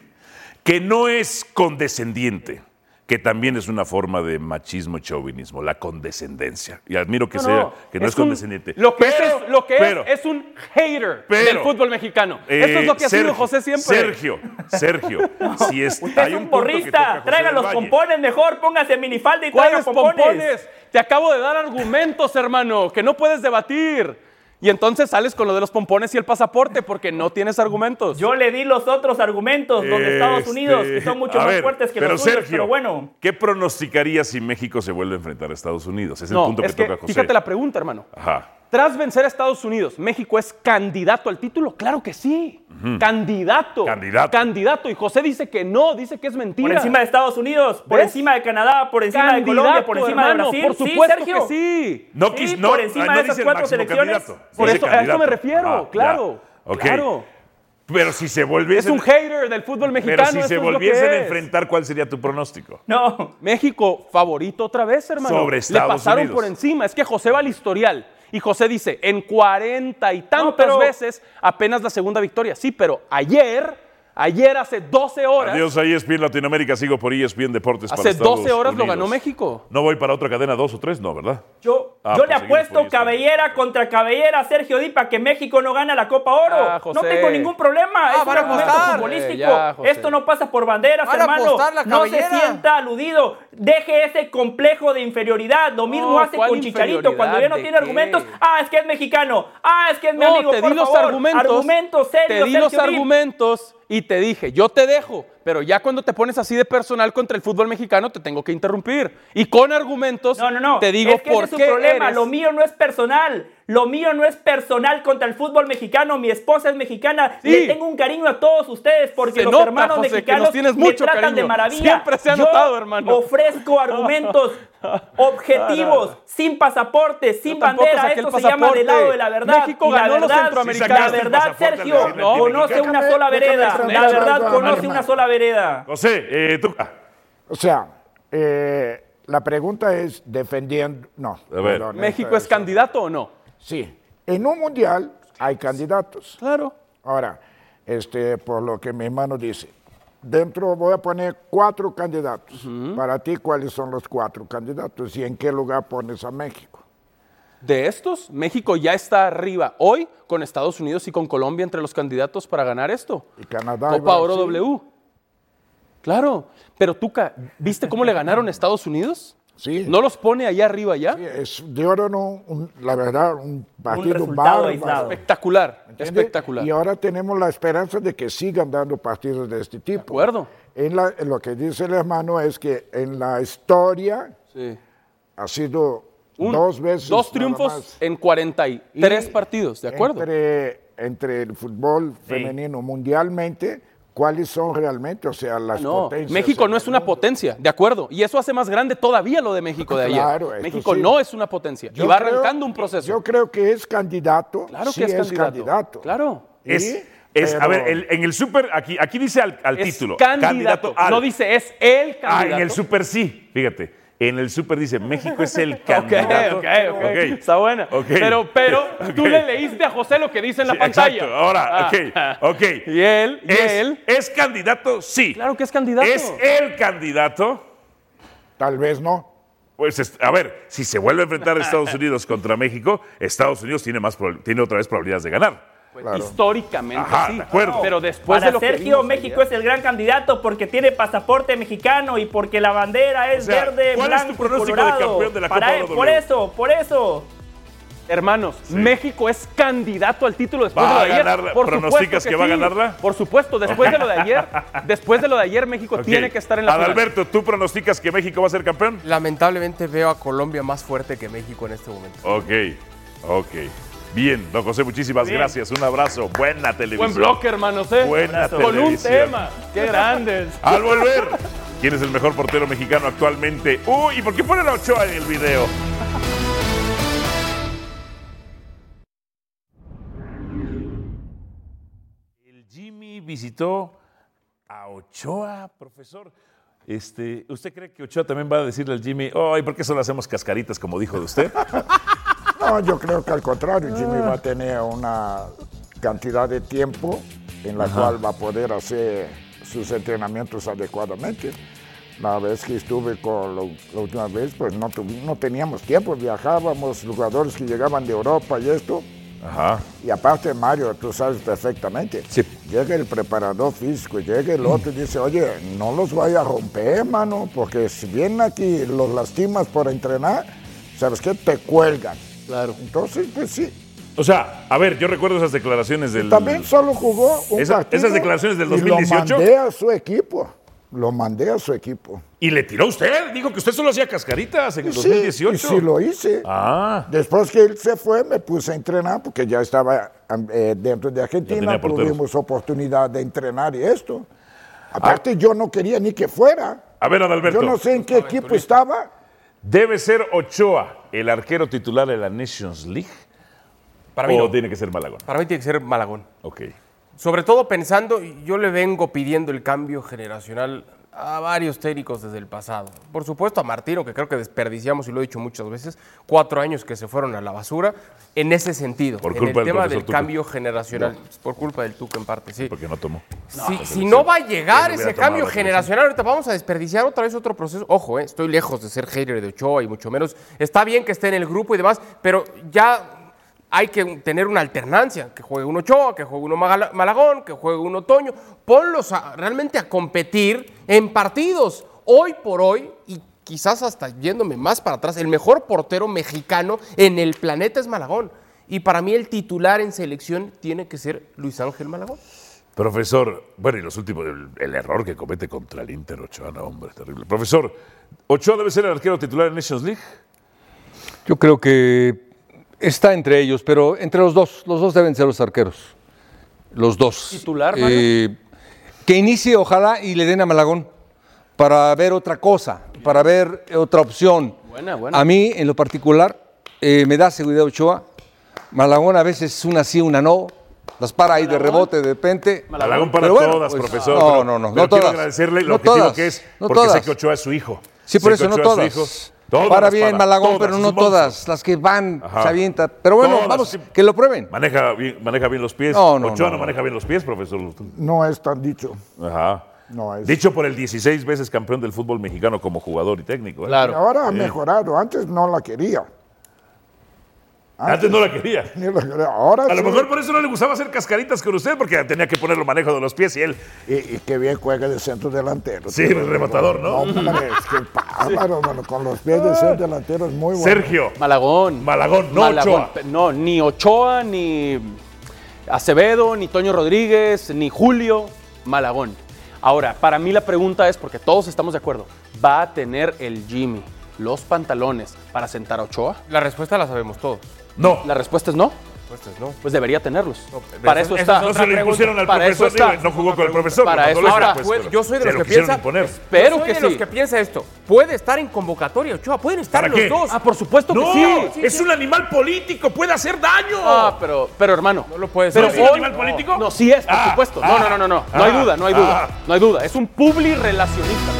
que no es condescendiente, que también es una forma de machismo y chauvinismo, la condescendencia. Y admiro que No, sea, no, que no es, un- condescendiente. Lo que, Pero- es, lo que es, pero- es un hater Pero- del fútbol mexicano. Eso es lo que ha Eh, sido José siempre. Sergio, Sergio, *laughs* si es, Usted hay es un porrista, traiga los pompones mejor, póngase minifalda y traiga ¿Cuáles pompones. pompones? Te acabo de dar argumentos, hermano, que no puedes debatir. Y entonces sales con lo de los pompones y el pasaporte porque no tienes argumentos. Yo le di los otros argumentos, los de Estados Este, Unidos, que son mucho a más ver, fuertes que pero los Sergio, pero bueno. ¿Qué pronosticaría si México se vuelve a enfrentar a Estados Unidos? Es el no, punto que que, toca José. fíjate la pregunta, hermano. Ajá. Tras vencer a Estados Unidos, ¿México es candidato al título? Claro que sí. Candidato. Candidato. Candidato. Y José dice que no, dice que es mentira. Por encima de Estados Unidos, por ¿Ves? encima de Canadá, por encima de Colombia, por encima hermano, de Brasil. Por Sí, supuesto Sergio. que sí. No, Sí, no, por encima no de esas cuatro selecciones. candidato, Por eso, a eso me refiero, Ah, claro. Claro. Pero si se volviesen, Es un hater del fútbol mexicano. pero si se volviesen a enfrentar, ¿cuál sería tu pronóstico? No, México favorito otra vez, hermano. Sobre Estados Le pasaron Unidos. por encima. Es que José va al historial. Y José dice, en cuarenta y tantas pero- veces apenas la segunda victoria. Sí, pero ayer, ayer hace 12 horas, Adiós a ESPN Latinoamérica, sigo por E ESPN Deportes para hace Estados 12 horas lo ganó México. No voy para otra cadena, dos o tres, no, ¿verdad? yo, Ah, yo pues le por apuesto ESPN. cabellera contra cabellera a Sergio Dipa que México no gana la Copa Oro. Ah, no tengo ningún problema. Ah, es un argumento apostar. futbolístico. Eh, ya. Esto no pasa por banderas, Van hermano. No se sienta aludido. Deje ese complejo de inferioridad. Lo mismo No, hace ¿cuál con Chicharito. Cuando ya no tiene ¿De argumentos, ah, es que es mexicano. Ah, es que es mi No, amigo. te por di los favor. argumentos. Argumentos serios, Te di los Sergio argumentos y te dije, yo te dejo, pero ya cuando te pones así de personal contra el fútbol mexicano te tengo que interrumpir. Y con argumentos No, no, no. te digo es que por ese qué es su problema. eres- Lo mío no es personal. Lo mío no es personal contra el fútbol mexicano. Mi esposa es mexicana. Sí. Le tengo un cariño a todos ustedes porque Se los nota, hermanos José, que mexicanos nos tienes me mucho tratan de cariño. maravilla. Siempre se ha Yo notado, hermano. Ofrezco argumentos *laughs* objetivos, sin pasaporte, sin Yo bandera. Esto se llama pasaporte. del lado de la verdad. México Y la ganó los verdad, centroamericanos. La Sacaste el verdad, Sergio, conoce Déjame- una sola vereda. La verdad, conoce una sola vereda. José, eh, tú. ah, O sea, eh, la pregunta es defendiendo. No. A ver. perdón, ¿México es candidato o no? Sí. En un mundial hay candidatos. Claro. Ahora, este, por lo que mi hermano dice, dentro voy a poner cuatro candidatos. Para ti, ¿cuáles son los cuatro candidatos y en qué lugar pones a México? De estos, México ya está arriba hoy con Estados Unidos y con Colombia entre los candidatos para ganar esto. Y Canadá. y Copa Oro. W. Claro, pero Tuca, ¿viste cómo le ganaron a Estados Unidos? Sí. ¿No los pone allá arriba ya? Sí, es de oro, no, un- la verdad, un partido aislado. Espectacular, ¿Entiende? espectacular. Y ahora tenemos la esperanza de que sigan dando partidos de este tipo. De acuerdo. En la- en lo que dice el hermano es que en la historia Sí. ha sido Un- dos veces. Dos triunfos en 43 Y partidos, ¿de acuerdo? Entre, entre el fútbol femenino mundialmente, ¿cuáles son realmente? O sea, las Ah, No, potencias. México no es una potencia, de acuerdo. Y eso hace más grande todavía lo de México de ayer. Claro, esto México sí. no es una potencia. Yo y va creo- arrancando un proceso. Yo creo que es candidato. claro sí que es, es candidato. candidato. Claro. Es, a ver, el- en el Super, aquí, aquí dice al, al Es título. candidato. al. No dice es el Ah, candidato. en el Super sí, fíjate. En el Super dice México es el *laughs* Ok, candidato. ok, ok. Está buena. Pero, pero *laughs* tú le leíste a José lo que dice en la Sí, pantalla. Exacto. Ahora, Ah. ok, ok. *laughs* Y él, y ¿Es, él. ¿Es candidato? Sí. Claro que es candidato. ¿Es el candidato? Tal vez no. Pues, es- a ver, si se vuelve a enfrentar a Estados Unidos contra México, Estados Unidos tiene, más, tiene otra vez probabilidades de ganar. Históricamente Ajá, sí. de acuerdo. Pero después Para de lo Sergio, México ayer- es el gran candidato porque tiene pasaporte mexicano y porque la bandera es O sea, verde, ¿cuál es tu pronóstico de colorado. campeón de la Para Copa él- por eso, por eso. Hermanos, México es candidato al título después ¿Va de lo a de ayer. ganarla? Por ¿Pronosticas que va a ganarla? Por supuesto, después de lo de ayer, *laughs* después de lo de ayer México tiene que estar en la final. Adalberto, ¿tú pronosticas que México va a ser campeón? Lamentablemente veo a Colombia más fuerte que México en este momento. Ok, ok. Bien, don José, muchísimas Bien. gracias. Un abrazo. Buena televisión. Buen bloque, hermanos, ¿eh? Buena Con un tema. Qué grandes. Al volver, ¿quién es el mejor portero mexicano actualmente? Uy, ¿y por qué ponen a Ochoa en el video? El Jimmy visitó a Ochoa, profesor. Este, ¿Usted cree que Ochoa también va a decirle al Jimmy, ay, ¿por qué solo hacemos cascaritas como dijo de usted? *laughs* No, yo creo que al contrario, Jimmy va a tener una cantidad de tiempo en la cual va a poder hacer sus entrenamientos adecuadamente. La vez que estuve con lo- la última vez, pues no, no teníamos tiempo, viajábamos, jugadores que llegaban de Europa y esto. Ajá. Y aparte, Mario, tú sabes perfectamente. Llega el preparador físico, llega el otro y dice, oye, no los vaya a romper, mano, porque si vienen aquí los lastimas por entrenar, ¿sabes qué? Te cuelgan. Claro. Entonces, pues sí. O sea, a ver, yo recuerdo esas declaraciones del... También solo jugó un Esa- partido. esas declaraciones del y 2018. lo mandé a su equipo. Lo mandé a su equipo. Y le tiró usted, dijo que usted solo hacía cascaritas en el Sí, 2018. y sí lo hice. Ah. Después que él se fue, me puse a entrenar porque ya estaba eh, dentro de Argentina, tuvimos oportunidad de entrenar y esto. Aparte, yo no quería ni que fuera. A ver, Adalberto. Yo no sé en qué equipo estaba. ¿Debe ser Ochoa el arquero titular de la Nations League? Para mí ¿O no. tiene que ser Malagón? Para mí tiene que ser Malagón. Ok. Sobre todo pensando, yo le vengo pidiendo el cambio generacional a varios técnicos desde el pasado. Por supuesto a Martino, que creo que desperdiciamos, y lo he dicho muchas veces, cuatro años que se fueron a la basura, en ese sentido, Por en el tema del cambio generacional, por culpa del Tuca en parte, sí. Porque no tomó. Si, no va a llegar ese cambio generacional, ahorita vamos a desperdiciar otra vez otro proceso. Ojo, eh, estoy lejos de ser hater de Ochoa y mucho menos. Está bien que esté en el grupo y demás, pero ya hay que tener una alternancia. Que juegue un Ochoa, que juegue uno Malagón, que juegue un Otoño. Ponlos a- realmente a competir en partidos. Hoy por hoy, y quizás hasta yéndome más para atrás, el mejor portero mexicano en el planeta es Malagón. Y para mí el titular en selección tiene que ser Luis Ángel Malagón. Profesor, bueno, y los últimos, el, el error que comete contra el Inter Ochoa, no, hombre, terrible. Profesor, ¿Ochoa debe ser el arquero titular en Nations League? Yo creo que está entre ellos, pero entre los dos, los dos deben ser los arqueros. Los dos. ¿Titular, Mario? Eh, que inicie, ojalá, y le den a Malagón para ver otra cosa, para ver otra opción. Buena, buena. A mí, en lo particular, eh, me da seguridad Ochoa. Malagón a veces es una sí, una no. Las para ahí de rebote de repente. Malagón para Pero bueno, todas, pues, profesor. No, pero- no, no. pero no quiero todas. agradecerle lo no objetivo todas, que es, no porque sé todas. que Ochoa es su hijo. Sí, por eso no cochó a su todas. hijo. Todas Para bien, para, Malagón, todas, pero no todas. Las que van, Ajá. se avienta. Pero bueno, Todas, vamos, que lo prueben. Maneja bien, maneja bien los pies. No, no, Ochoa no, no, no. maneja bien los pies, profesor. No es tan dicho. Ajá. No es. Dicho por el 16 veces campeón del fútbol mexicano como jugador y técnico. ¿eh? Ahora ha mejorado. Antes no la quería. Antes no la quería. *laughs* Ni la quería. Ahora A lo mejor por eso no le gustaba hacer cascaritas con usted, porque tenía que poner el manejo de los pies y él. Y, y qué bien juega de centro delantero. Sí, el rematador, ¿no? hombre, *laughs* es que mano, con los pies de centro delantero es muy bueno. Sergio. Malagón. Malagón, no Malagón. Ochoa. No, ni Ochoa, ni Acevedo, ni Toño Rodríguez, ni Julio. Malagón. Ahora, para mí la pregunta es, porque todos estamos de acuerdo, ¿va a tener el Jimmy los pantalones para sentar a Ochoa? La respuesta la sabemos todos. No. La respuesta es no. La respuesta es no. Pues debería tenerlos. pero para eso- está. No se lo impusieron al Para eso profesor, está. digo, no jugó con el profesor. Para eso respuesta, Pues, pero yo soy de los lo que. Espero yo soy que de los que piensa esto. Puede estar en convocatoria Ochoa, pueden estar ¿Para los qué? dos. Ah, por supuesto que sí. es un animal político, puede hacer daño. Ah, pero, pero hermano. No lo puedes pero ¿No es un animal político? No, sí es, por Ah, supuesto. ah, no, no, no, no, no. No hay ah, duda, no hay duda. ah. No hay duda. Es un publi relacionista.